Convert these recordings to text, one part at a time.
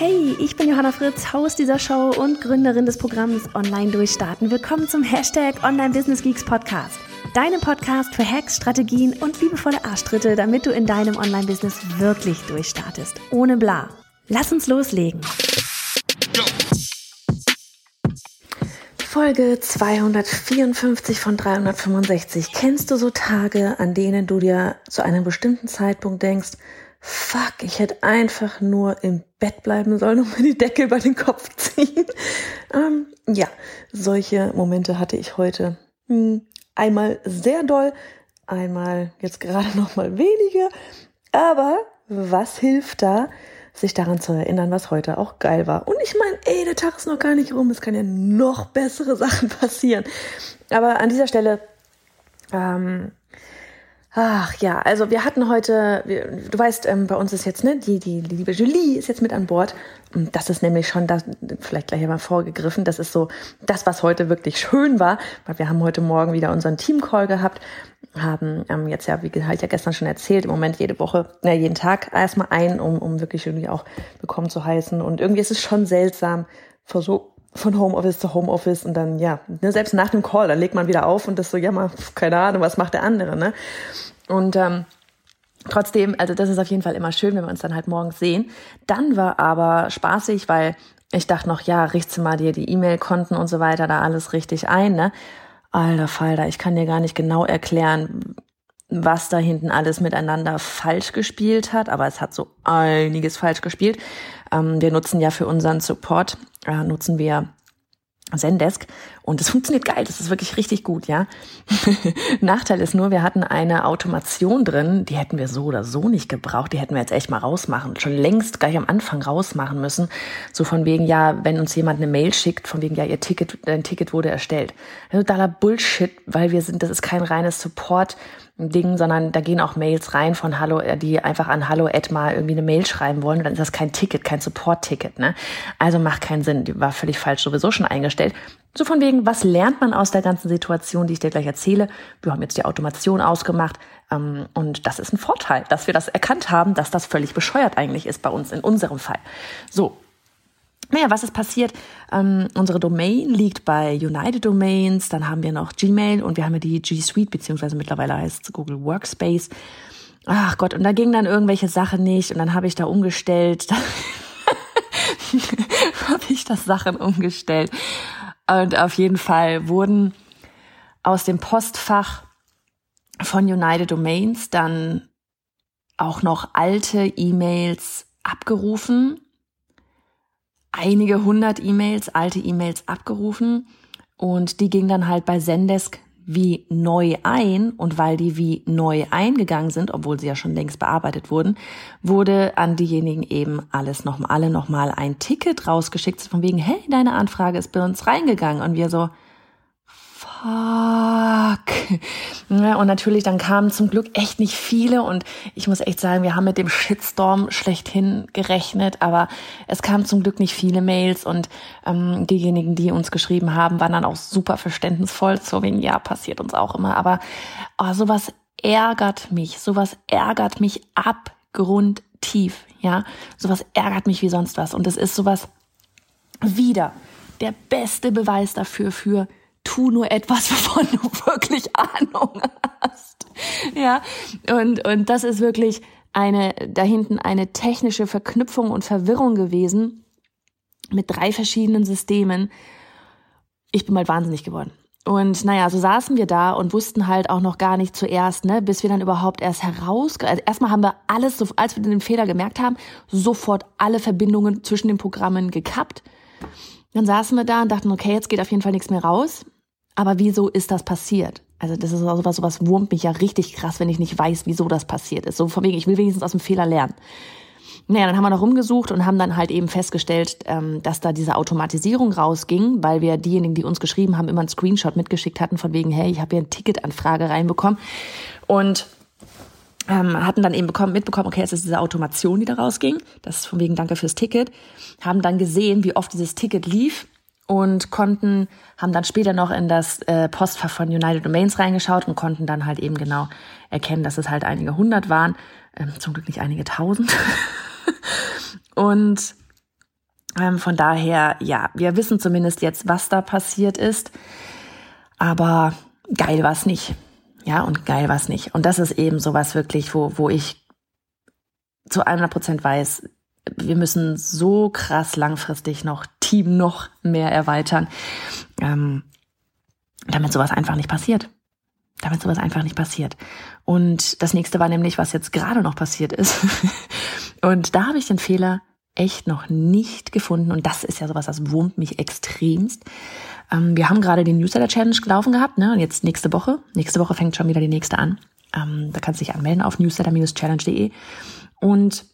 Hey, ich bin Johanna Fritz, Haus dieser Show und Gründerin des Programms Online Durchstarten. Willkommen zum Hashtag Online Business Geeks Podcast. Deinem Podcast für Hacks, Strategien und liebevolle Arschtritte, damit du in deinem Online-Business wirklich durchstartest. Ohne bla. Lass uns loslegen. Folge 254 von 365. Kennst du so Tage, an denen du dir zu einem bestimmten Zeitpunkt denkst, fuck, ich hätte einfach nur im Bett bleiben sollen und mir die Decke über den Kopf ziehen. Ähm, ja, solche Momente hatte ich heute. Hm, einmal sehr doll, einmal jetzt gerade noch mal weniger. Aber was hilft da, sich daran zu erinnern, was heute auch geil war? Und ich meine, ey, der Tag ist noch gar nicht rum. Es kann ja noch bessere Sachen passieren. Aber an dieser Stelle ähm, Ach ja, also wir hatten heute, wir, du weißt, ähm, bei uns ist jetzt, ne, die, die, die liebe Julie ist jetzt mit an Bord. Und das ist nämlich schon, das, vielleicht gleich einmal vorgegriffen, das ist so das, was heute wirklich schön war, weil wir haben heute Morgen wieder unseren Team-Call gehabt, haben ähm, jetzt ja, wie halt ja gestern schon erzählt, im Moment jede Woche, ne, jeden Tag erstmal ein, um, um wirklich irgendwie auch willkommen zu heißen. Und irgendwie ist es schon seltsam, vor so von Homeoffice zu Homeoffice und dann, ja, ne, selbst nach dem Call, dann legt man wieder auf und das so, ja mal, keine Ahnung, was macht der andere, ne? Und ähm, trotzdem, also das ist auf jeden Fall immer schön, wenn wir uns dann halt morgens sehen. Dann war aber spaßig, weil ich dachte noch, ja, richtst du mal dir die E-Mail-Konten und so weiter da alles richtig ein, ne? Alter Falter, ich kann dir gar nicht genau erklären, was da hinten alles miteinander falsch gespielt hat, aber es hat so einiges falsch gespielt. Ähm, wir nutzen ja für unseren Support, äh, nutzen wir Zendesk und es funktioniert geil, das ist wirklich richtig gut, ja. Nachteil ist nur, wir hatten eine Automation drin, die hätten wir so oder so nicht gebraucht, die hätten wir jetzt echt mal rausmachen, schon längst gleich am Anfang rausmachen müssen, so von wegen, ja, wenn uns jemand eine Mail schickt, von wegen, ja, ihr Ticket, dein Ticket wurde erstellt. Totaler Bullshit, weil wir sind, das ist kein reines Support, Ding, sondern da gehen auch Mails rein von Hallo, äh, die einfach an Hallo Edma irgendwie eine Mail schreiben wollen. Und dann ist das kein Ticket, kein Support-Ticket. Ne? Also macht keinen Sinn. Die war völlig falsch sowieso schon eingestellt. So von wegen, was lernt man aus der ganzen Situation, die ich dir gleich erzähle? Wir haben jetzt die Automation ausgemacht. Ähm, und das ist ein Vorteil, dass wir das erkannt haben, dass das völlig bescheuert eigentlich ist bei uns in unserem Fall. So, naja, was ist passiert? Ähm, unsere Domain liegt bei United Domains, dann haben wir noch Gmail und wir haben ja die G Suite, beziehungsweise mittlerweile heißt Google Workspace. Ach Gott, und da ging dann irgendwelche Sachen nicht und dann habe ich da umgestellt. habe ich das Sachen umgestellt. Und auf jeden Fall wurden aus dem Postfach von United Domains dann auch noch alte E-Mails abgerufen einige hundert E-Mails, alte E-Mails abgerufen. Und die gingen dann halt bei Zendesk wie neu ein. Und weil die wie neu eingegangen sind, obwohl sie ja schon längst bearbeitet wurden, wurde an diejenigen eben alles noch alle noch mal ein Ticket rausgeschickt. Von wegen hey, deine Anfrage ist bei uns reingegangen. Und wir so fuck. Und natürlich, dann kamen zum Glück echt nicht viele und ich muss echt sagen, wir haben mit dem Shitstorm schlechthin gerechnet, aber es kamen zum Glück nicht viele Mails und ähm, diejenigen, die uns geschrieben haben, waren dann auch super verständnisvoll, so wegen, ja, passiert uns auch immer, aber oh, sowas ärgert mich, sowas ärgert mich abgrundtief, ja, sowas ärgert mich wie sonst was. Und es ist sowas wieder der beste Beweis dafür für tu nur etwas, wovon du wirklich Ahnung hast. Ja, und, und das ist wirklich eine, da hinten eine technische Verknüpfung und Verwirrung gewesen mit drei verschiedenen Systemen. Ich bin mal wahnsinnig geworden. Und naja, so saßen wir da und wussten halt auch noch gar nicht zuerst, ne, bis wir dann überhaupt erst heraus, also erstmal haben wir alles, als wir den Fehler gemerkt haben, sofort alle Verbindungen zwischen den Programmen gekappt. Dann saßen wir da und dachten, okay, jetzt geht auf jeden Fall nichts mehr raus. Aber wieso ist das passiert? Also das ist sowas, sowas wurmt mich ja richtig krass, wenn ich nicht weiß, wieso das passiert ist. So von wegen, ich will wenigstens aus dem Fehler lernen. naja, dann haben wir noch rumgesucht und haben dann halt eben festgestellt, ähm, dass da diese Automatisierung rausging, weil wir diejenigen, die uns geschrieben haben, immer einen Screenshot mitgeschickt hatten von wegen, hey, ich habe hier eine Ticketanfrage reinbekommen und ähm, hatten dann eben bekommen, mitbekommen, okay, es ist diese Automation, die da rausging. Das ist von wegen Danke fürs Ticket. Haben dann gesehen, wie oft dieses Ticket lief und konnten, haben dann später noch in das äh, Postfach von United Domains reingeschaut und konnten dann halt eben genau erkennen, dass es halt einige hundert waren. Ähm, zum Glück nicht einige tausend. und ähm, von daher, ja, wir wissen zumindest jetzt, was da passiert ist. Aber geil war es nicht. Ja, und geil war es nicht. Und das ist eben sowas wirklich, wo, wo ich zu 100 Prozent weiß, wir müssen so krass langfristig noch Team noch mehr erweitern, ähm, damit sowas einfach nicht passiert. Damit sowas einfach nicht passiert. Und das nächste war nämlich, was jetzt gerade noch passiert ist. und da habe ich den Fehler echt noch nicht gefunden. Und das ist ja sowas, das wurmt mich extremst. Ähm, wir haben gerade den Newsletter Challenge gelaufen gehabt, ne? Und jetzt nächste Woche. Nächste Woche fängt schon wieder die nächste an. Ähm, da kannst du dich anmelden auf newsletter-challenge.de. Und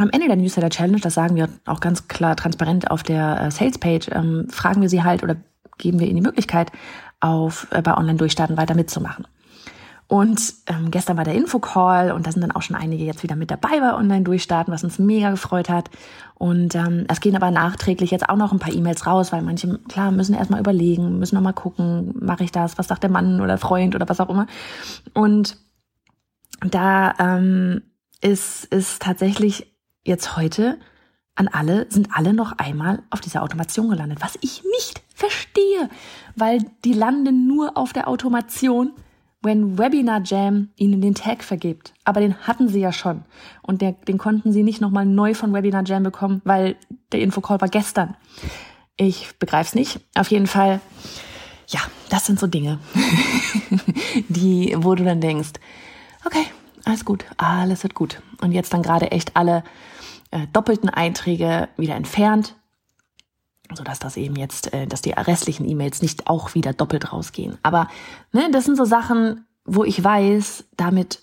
am Ende der Newsletter Challenge, das sagen wir auch ganz klar transparent auf der äh, Sales Page, ähm, fragen wir sie halt oder geben wir ihnen die Möglichkeit, auf äh, bei Online Durchstarten weiter mitzumachen. Und ähm, gestern war der Infocall und da sind dann auch schon einige jetzt wieder mit dabei bei Online-Durchstarten, was uns mega gefreut hat. Und ähm, es gehen aber nachträglich jetzt auch noch ein paar E-Mails raus, weil manche, klar, müssen erstmal überlegen, müssen nochmal gucken, mache ich das, was sagt der Mann oder Freund oder was auch immer. Und da ähm, ist, ist tatsächlich jetzt heute an alle, sind alle noch einmal auf dieser Automation gelandet, was ich nicht verstehe, weil die landen nur auf der Automation, wenn Webinar Jam ihnen den Tag vergibt. Aber den hatten sie ja schon. Und der, den konnten sie nicht nochmal neu von Webinar Jam bekommen, weil der Infocall war gestern. Ich begreif's nicht. Auf jeden Fall, ja, das sind so Dinge, die, wo du dann denkst, okay, alles gut, alles wird gut. Und jetzt dann gerade echt alle äh, doppelten Einträge wieder entfernt, so dass das eben jetzt, äh, dass die restlichen E-Mails nicht auch wieder doppelt rausgehen. Aber ne, das sind so Sachen, wo ich weiß, damit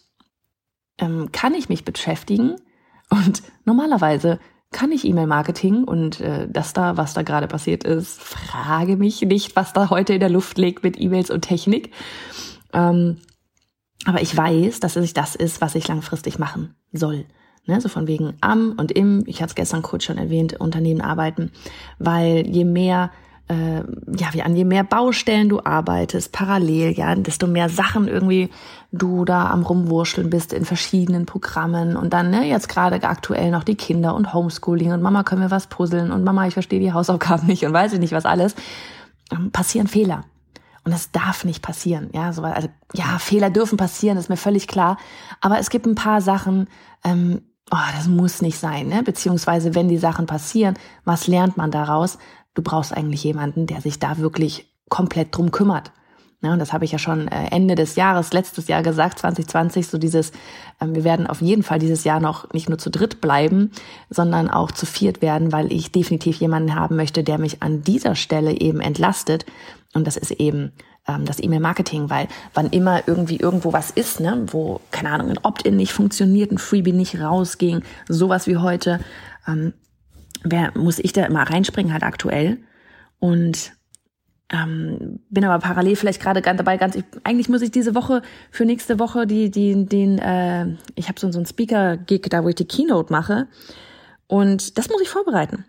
ähm, kann ich mich beschäftigen und normalerweise kann ich E-Mail-Marketing und äh, das da, was da gerade passiert ist, frage mich nicht, was da heute in der Luft liegt mit E-Mails und Technik. Ähm, aber ich weiß, dass es das ist, was ich langfristig machen soll. Ne, so von wegen am und im, ich hatte es gestern kurz schon erwähnt, Unternehmen arbeiten, weil je mehr äh, ja, wie an je mehr Baustellen du arbeitest, parallel, ja, desto mehr Sachen irgendwie du da am rumwurschteln bist in verschiedenen Programmen. Und dann, ne, jetzt gerade aktuell noch die Kinder und Homeschooling und Mama können wir was puzzeln? Und Mama, ich verstehe die Hausaufgaben nicht und weiß ich nicht was alles, ähm, passieren Fehler. Und das darf nicht passieren, ja, so, also, ja, Fehler dürfen passieren, ist mir völlig klar, aber es gibt ein paar Sachen, ähm, oh, das muss nicht sein, ne? Beziehungsweise, wenn die Sachen passieren, was lernt man daraus? Du brauchst eigentlich jemanden, der sich da wirklich komplett drum kümmert. Ja, und das habe ich ja schon äh, Ende des Jahres, letztes Jahr gesagt, 2020, so dieses, ähm, wir werden auf jeden Fall dieses Jahr noch nicht nur zu dritt bleiben, sondern auch zu viert werden, weil ich definitiv jemanden haben möchte, der mich an dieser Stelle eben entlastet. Und das ist eben ähm, das E-Mail-Marketing, weil wann immer irgendwie irgendwo was ist, ne, wo, keine Ahnung, ein Opt-in nicht funktioniert, ein Freebie nicht rausging, sowas wie heute, ähm, wer, muss ich da immer reinspringen, halt aktuell. Und ähm, bin aber parallel vielleicht gerade dabei, ganz, ich, eigentlich muss ich diese Woche für nächste Woche die, die, den, äh, ich habe so, so einen Speaker-Gig da, wo ich die Keynote mache. Und das muss ich vorbereiten.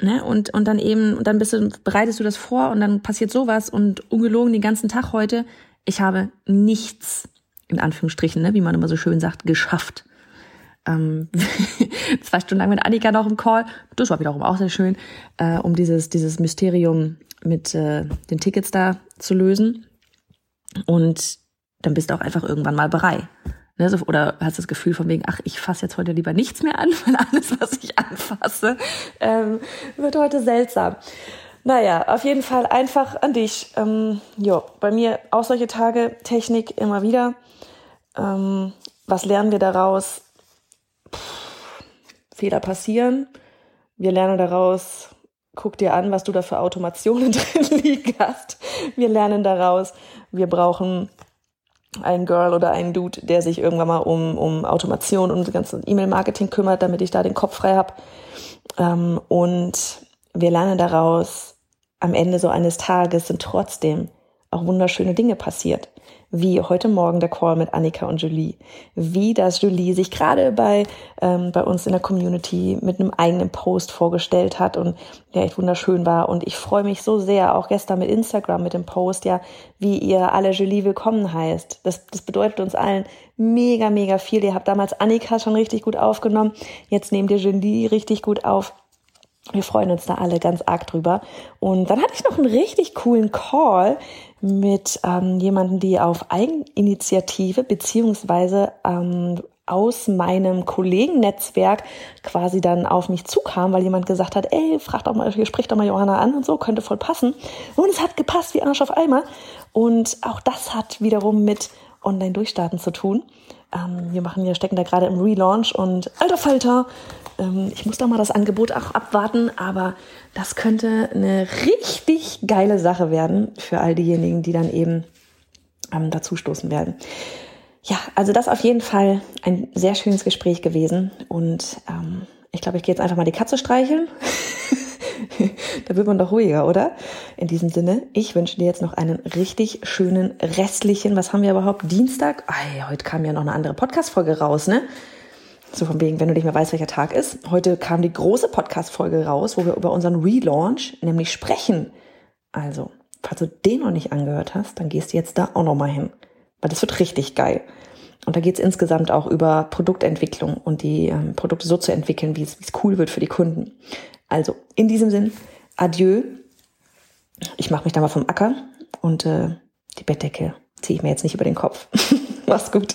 Ne? Und, und dann eben, und dann bist du, bereitest du das vor und dann passiert sowas und ungelogen den ganzen Tag heute. Ich habe nichts, in Anführungsstrichen, ne, wie man immer so schön sagt, geschafft. Ähm, zwei Stunden lang mit Annika noch im Call. Das war wiederum auch sehr schön, äh, um dieses, dieses Mysterium mit äh, den Tickets da zu lösen. Und dann bist du auch einfach irgendwann mal bereit. Ne, so, oder hast das Gefühl von wegen, ach, ich fasse jetzt heute lieber nichts mehr an, weil alles, was ich anfasse, ähm, wird heute seltsam. Naja, auf jeden Fall einfach an dich. Ähm, jo, bei mir auch solche Tage, Technik immer wieder. Ähm, was lernen wir daraus? Pff, Fehler passieren. Wir lernen daraus, guck dir an, was du da für Automationen drin liegen hast. Wir lernen daraus, wir brauchen ein Girl oder ein Dude, der sich irgendwann mal um, um Automation und das ganze E-Mail-Marketing kümmert, damit ich da den Kopf frei habe. Ähm, und wir lernen daraus, am Ende so eines Tages sind trotzdem auch wunderschöne Dinge passiert wie heute Morgen der Call mit Annika und Julie, wie das Julie sich gerade bei, ähm, bei uns in der Community mit einem eigenen Post vorgestellt hat und der echt wunderschön war. Und ich freue mich so sehr, auch gestern mit Instagram, mit dem Post, ja, wie ihr alle Julie willkommen heißt. Das, das bedeutet uns allen mega, mega viel. Ihr habt damals Annika schon richtig gut aufgenommen. Jetzt nehmt ihr Julie richtig gut auf. Wir freuen uns da alle ganz arg drüber. Und dann hatte ich noch einen richtig coolen Call mit ähm, jemanden, die auf Eigeninitiative beziehungsweise ähm, aus meinem Kollegennetzwerk quasi dann auf mich zukam, weil jemand gesagt hat, ey, frag doch mal, sprich doch mal Johanna an und so, könnte voll passen. Und es hat gepasst wie Arsch auf Eimer. Und auch das hat wiederum mit Online-Durchstarten zu tun. Ähm, wir machen, wir stecken da gerade im Relaunch und alter Falter, ähm, ich muss da mal das Angebot auch abwarten, aber das könnte eine richtig geile Sache werden für all diejenigen, die dann eben ähm, dazu werden. Ja, also das auf jeden Fall ein sehr schönes Gespräch gewesen und ähm, ich glaube, ich gehe jetzt einfach mal die Katze streicheln. da wird man doch ruhiger, oder? In diesem Sinne, ich wünsche dir jetzt noch einen richtig schönen restlichen, was haben wir überhaupt? Dienstag? Ei, heute kam ja noch eine andere Podcast-Folge raus, ne? So von wegen, wenn du nicht mehr weißt, welcher Tag ist. Heute kam die große Podcast-Folge raus, wo wir über unseren Relaunch nämlich sprechen. Also, falls du den noch nicht angehört hast, dann gehst du jetzt da auch nochmal hin. Weil das wird richtig geil. Und da geht es insgesamt auch über Produktentwicklung und die ähm, Produkte so zu entwickeln, wie es cool wird für die Kunden. Also, in diesem Sinn, adieu. Ich mache mich da mal vom Acker und äh, die Bettdecke ziehe ich mir jetzt nicht über den Kopf. Mach's gut.